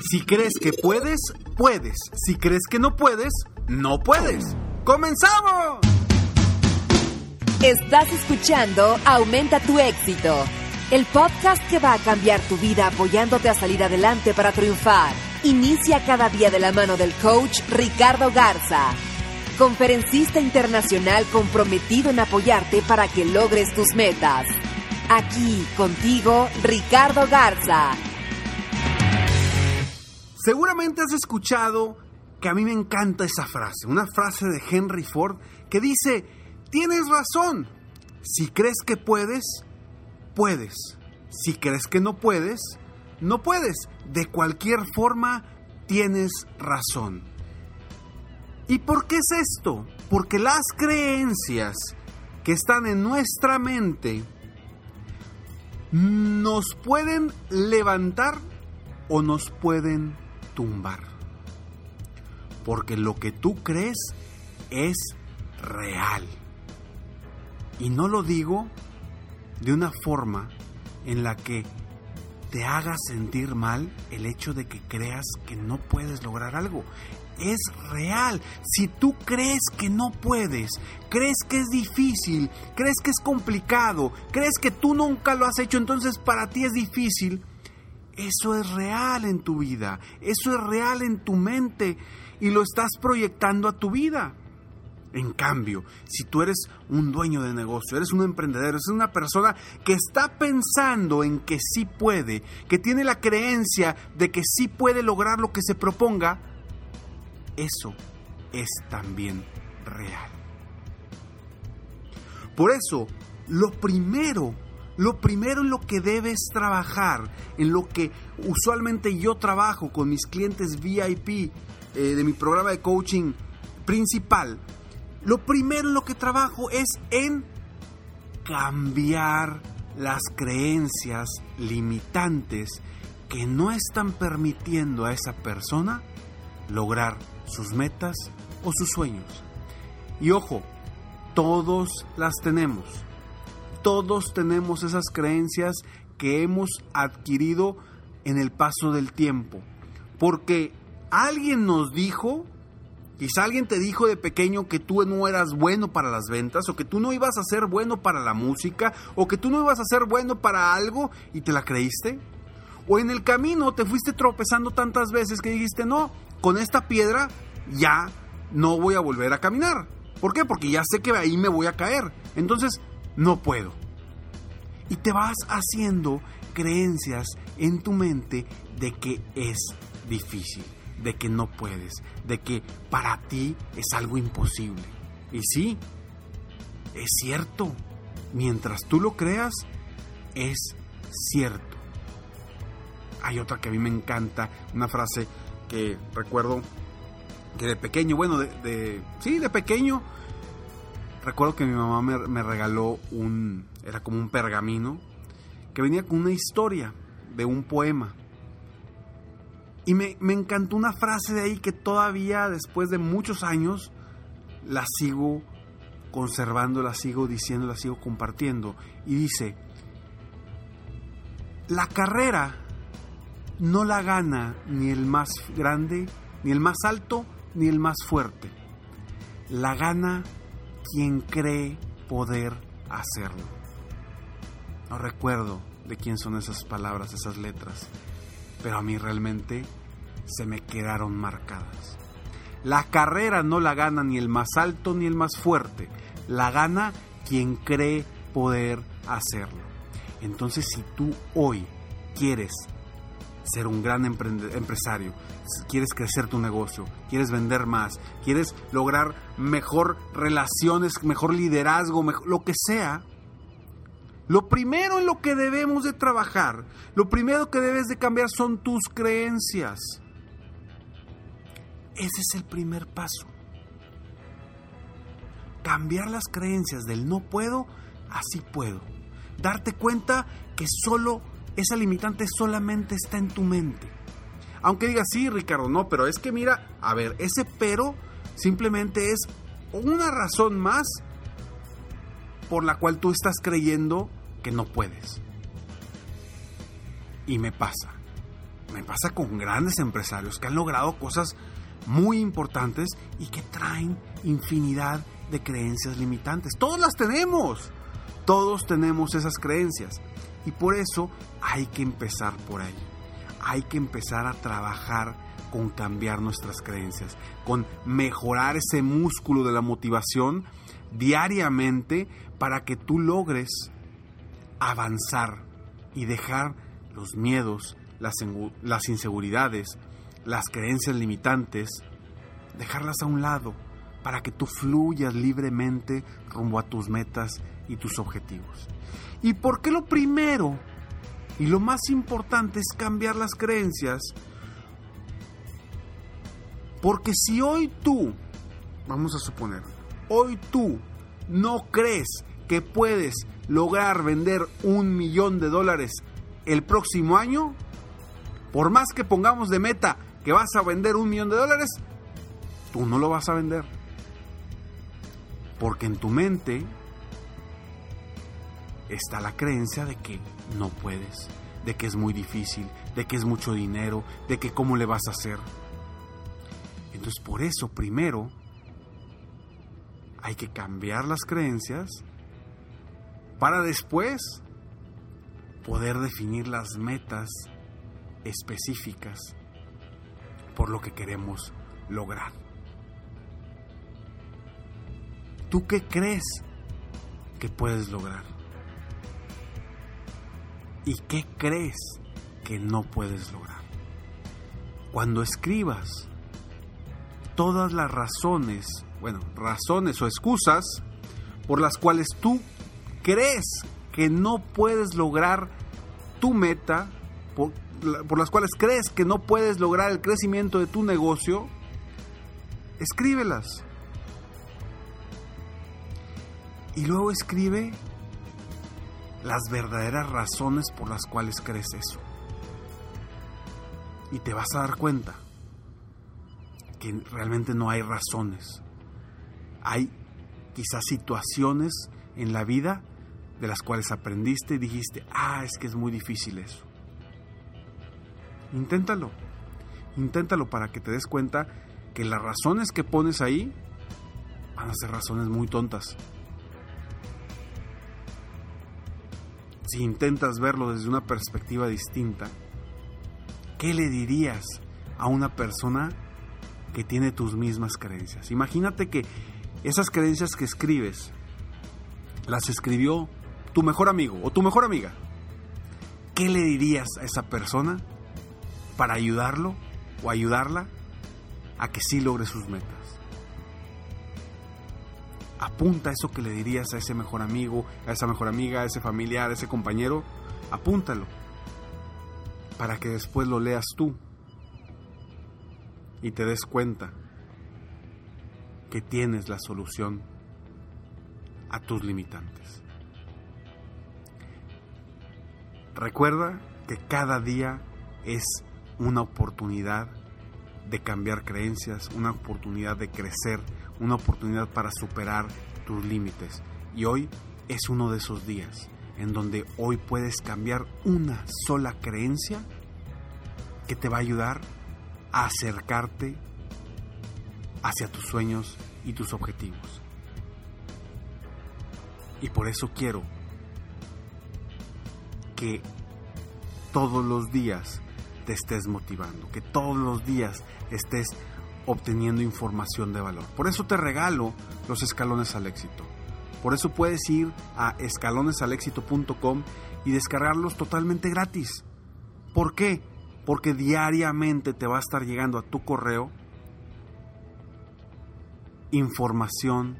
Si crees que puedes, puedes. Si crees que no puedes, no puedes. ¡Comenzamos! Estás escuchando Aumenta tu éxito, el podcast que va a cambiar tu vida apoyándote a salir adelante para triunfar. Inicia cada día de la mano del coach Ricardo Garza, conferencista internacional comprometido en apoyarte para que logres tus metas. Aquí contigo, Ricardo Garza. Seguramente has escuchado que a mí me encanta esa frase, una frase de Henry Ford que dice, tienes razón, si crees que puedes, puedes, si crees que no puedes, no puedes, de cualquier forma tienes razón. ¿Y por qué es esto? Porque las creencias que están en nuestra mente nos pueden levantar o nos pueden tumbar. Porque lo que tú crees es real. Y no lo digo de una forma en la que te haga sentir mal el hecho de que creas que no puedes lograr algo. Es real. Si tú crees que no puedes, crees que es difícil, crees que es complicado, crees que tú nunca lo has hecho, entonces para ti es difícil, eso es real en tu vida, eso es real en tu mente y lo estás proyectando a tu vida. En cambio, si tú eres un dueño de negocio, eres un emprendedor, eres una persona que está pensando en que sí puede, que tiene la creencia de que sí puede lograr lo que se proponga, eso es también real. Por eso, lo primero lo primero en lo que debes trabajar, en lo que usualmente yo trabajo con mis clientes VIP eh, de mi programa de coaching principal, lo primero en lo que trabajo es en cambiar las creencias limitantes que no están permitiendo a esa persona lograr sus metas o sus sueños. Y ojo, todos las tenemos todos tenemos esas creencias que hemos adquirido en el paso del tiempo. Porque alguien nos dijo, quizá alguien te dijo de pequeño que tú no eras bueno para las ventas, o que tú no ibas a ser bueno para la música, o que tú no ibas a ser bueno para algo y te la creíste. O en el camino te fuiste tropezando tantas veces que dijiste, no, con esta piedra ya no voy a volver a caminar. ¿Por qué? Porque ya sé que ahí me voy a caer. Entonces, no puedo. Y te vas haciendo creencias en tu mente de que es difícil, de que no puedes, de que para ti es algo imposible. Y sí, es cierto. Mientras tú lo creas, es cierto. Hay otra que a mí me encanta, una frase que recuerdo que de pequeño, bueno, de, sí, de pequeño, recuerdo que mi mamá me, regaló un, era como un pergamino, que venía con una historia de un poema. Y me, me, encantó una frase de ahí que todavía después de muchos años la sigo conservando, la sigo diciendo, la sigo compartiendo. Y dice, la carrera no la gana ni el más grande, ni el más alto, ni el más fuerte. La gana quien cree poder hacerlo. No recuerdo de quién son esas palabras, esas letras, pero a mí realmente se me quedaron marcadas. La carrera no la gana ni el más alto ni el más fuerte, la gana quien cree poder hacerlo. Entonces si tú hoy quieres ser un gran empresario, quieres crecer tu negocio, quieres vender más, quieres lograr mejor relaciones, mejor liderazgo, lo que sea, lo primero en lo que debemos de trabajar, lo primero que debes de cambiar son tus creencias. Ese es el primer paso. Cambiar las creencias del no puedo, así puedo. Darte cuenta que solo esa limitante solamente está en tu mente. Aunque digas, sí, Ricardo, no, pero es que mira, a ver, ese pero simplemente es una razón más por la cual tú estás creyendo que no puedes. Y me pasa. Me pasa con grandes empresarios que han logrado cosas muy importantes y que traen infinidad de creencias limitantes. Todos las tenemos. Todos tenemos esas creencias. Y por eso hay que empezar por ahí. Hay que empezar a trabajar con cambiar nuestras creencias, con mejorar ese músculo de la motivación diariamente para que tú logres avanzar y dejar los miedos, las, las inseguridades, las creencias limitantes, dejarlas a un lado para que tú fluyas libremente rumbo a tus metas y tus objetivos. ¿Y por qué lo primero y lo más importante es cambiar las creencias? Porque si hoy tú, vamos a suponer, hoy tú no crees que puedes lograr vender un millón de dólares el próximo año, por más que pongamos de meta que vas a vender un millón de dólares, tú no lo vas a vender. Porque en tu mente está la creencia de que no puedes, de que es muy difícil, de que es mucho dinero, de que cómo le vas a hacer. Entonces por eso primero hay que cambiar las creencias para después poder definir las metas específicas por lo que queremos lograr. ¿Tú qué crees que puedes lograr? ¿Y qué crees que no puedes lograr? Cuando escribas todas las razones, bueno, razones o excusas por las cuales tú crees que no puedes lograr tu meta, por, por, las cuales crees que no puedes lograr el crecimiento de tu negocio, escríbelas. Y luego escribe las verdaderas razones por las cuales crees eso. Y te vas a dar cuenta que realmente no hay razones. Hay quizás situaciones en la vida de las cuales aprendiste y dijiste, ah, es que es muy difícil eso. Inténtalo. Inténtalo para que te des cuenta que las razones que pones ahí van a ser razones muy tontas. Si intentas verlo desde una perspectiva distinta, ¿qué le dirías a una persona que tiene tus mismas creencias? Imagínate que esas creencias que escribes las escribió tu mejor amigo o tu mejor amiga. ¿Qué le dirías a esa persona para ayudarlo o ayudarla a que sí logre sus metas? Apunta eso que le dirías a ese mejor amigo, a esa mejor amiga, a ese familiar, a ese compañero, apúntalo para que después lo leas tú y te des cuenta que tienes la solución a tus limitantes. Recuerda que cada día es una oportunidad de cambiar creencias, una oportunidad de crecer, una oportunidad para superar tus límites. Y hoy es uno de esos días en donde hoy puedes cambiar una sola creencia que te va a ayudar a acercarte hacia tus sueños y tus objetivos. Y por eso quiero que todos los días te estés motivando, que todos los días estés obteniendo información de valor. Por eso te regalo los escalones al éxito. Por eso puedes ir a escalonesalexito.com y descargarlos totalmente gratis. ¿Por qué? Porque diariamente te va a estar llegando a tu correo información,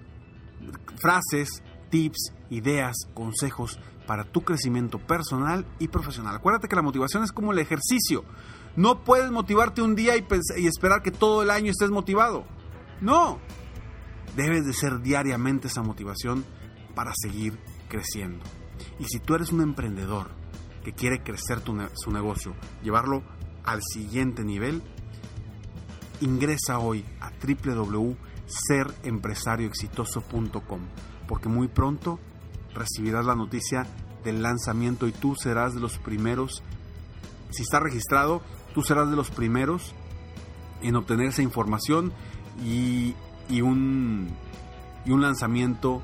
frases, tips, ideas, consejos para tu crecimiento personal y profesional. Acuérdate que la motivación es como el ejercicio. No puedes motivarte un día y, esperar que todo el año estés motivado. No. Debes de ser diariamente esa motivación para seguir creciendo. Y si tú eres un emprendedor que quiere crecer su negocio, llevarlo al siguiente nivel, ingresa hoy a www.serempresarioexitoso.com porque muy pronto recibirás la noticia del lanzamiento y tú serás de los primeros, si está registrado, tú serás de los primeros en obtener esa información y, un, y un lanzamiento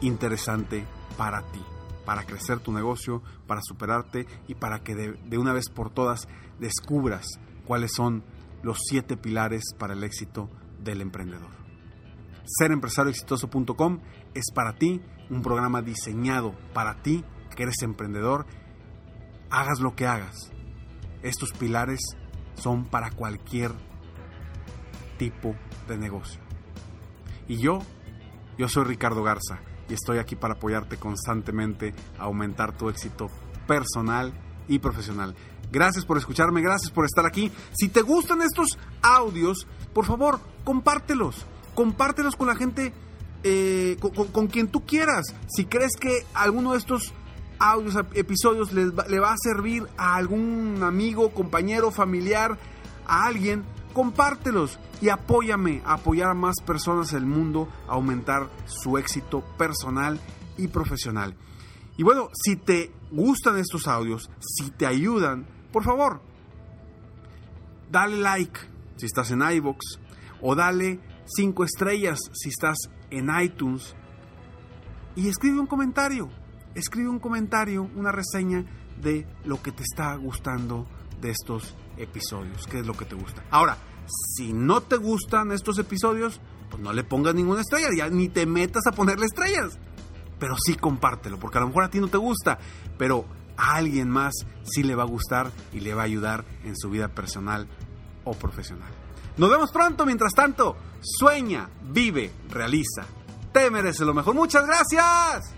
interesante para ti, para crecer tu negocio, para superarte y para que de, de una vez por todas descubras cuáles son los siete pilares para el éxito del emprendedor. Serempresarioexitoso.com es para ti un programa diseñado para ti que eres emprendedor. Hagas lo que hagas. Estos pilares son para cualquier tipo de negocio. Y yo, yo soy Ricardo Garza y estoy aquí para apoyarte constantemente a aumentar tu éxito personal y profesional. Gracias por escucharme, gracias por estar aquí. Si te gustan estos audios, por favor, compártelos. Compártelos con la gente, eh, con, quien tú quieras. Si crees que alguno de estos audios, episodios le va a servir a algún amigo, compañero, familiar, a alguien, compártelos y apóyame a apoyar a más personas del mundo a aumentar su éxito personal y profesional. Y bueno, si te gustan estos audios, si te ayudan, por favor, dale like si estás en iBox o dale 5 estrellas si estás en iTunes y escribe un comentario, escribe un comentario, una reseña de lo que te está gustando de estos episodios, qué es lo que te gusta. Ahora, si no te gustan estos episodios, pues no le pongas ninguna estrella, ya ni te metas a ponerle estrellas. Pero sí compártelo, porque a lo mejor a ti no te gusta, pero a alguien más sí le va a gustar y le va a ayudar en su vida personal o profesional. Nos vemos pronto, mientras tanto, sueña, vive, realiza. Te mereces lo mejor. Muchas gracias.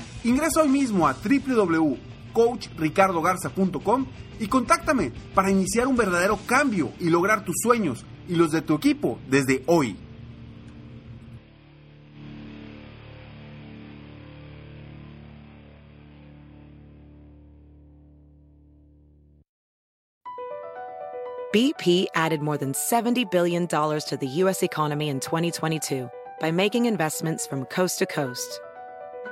Ingresa hoy mismo a www.coachricardogarza.com y contáctame para iniciar un verdadero cambio y lograr tus sueños y los de tu equipo desde hoy. BP added more than $70 billion to the U.S. economy in 2022 by making investments from coast to coast.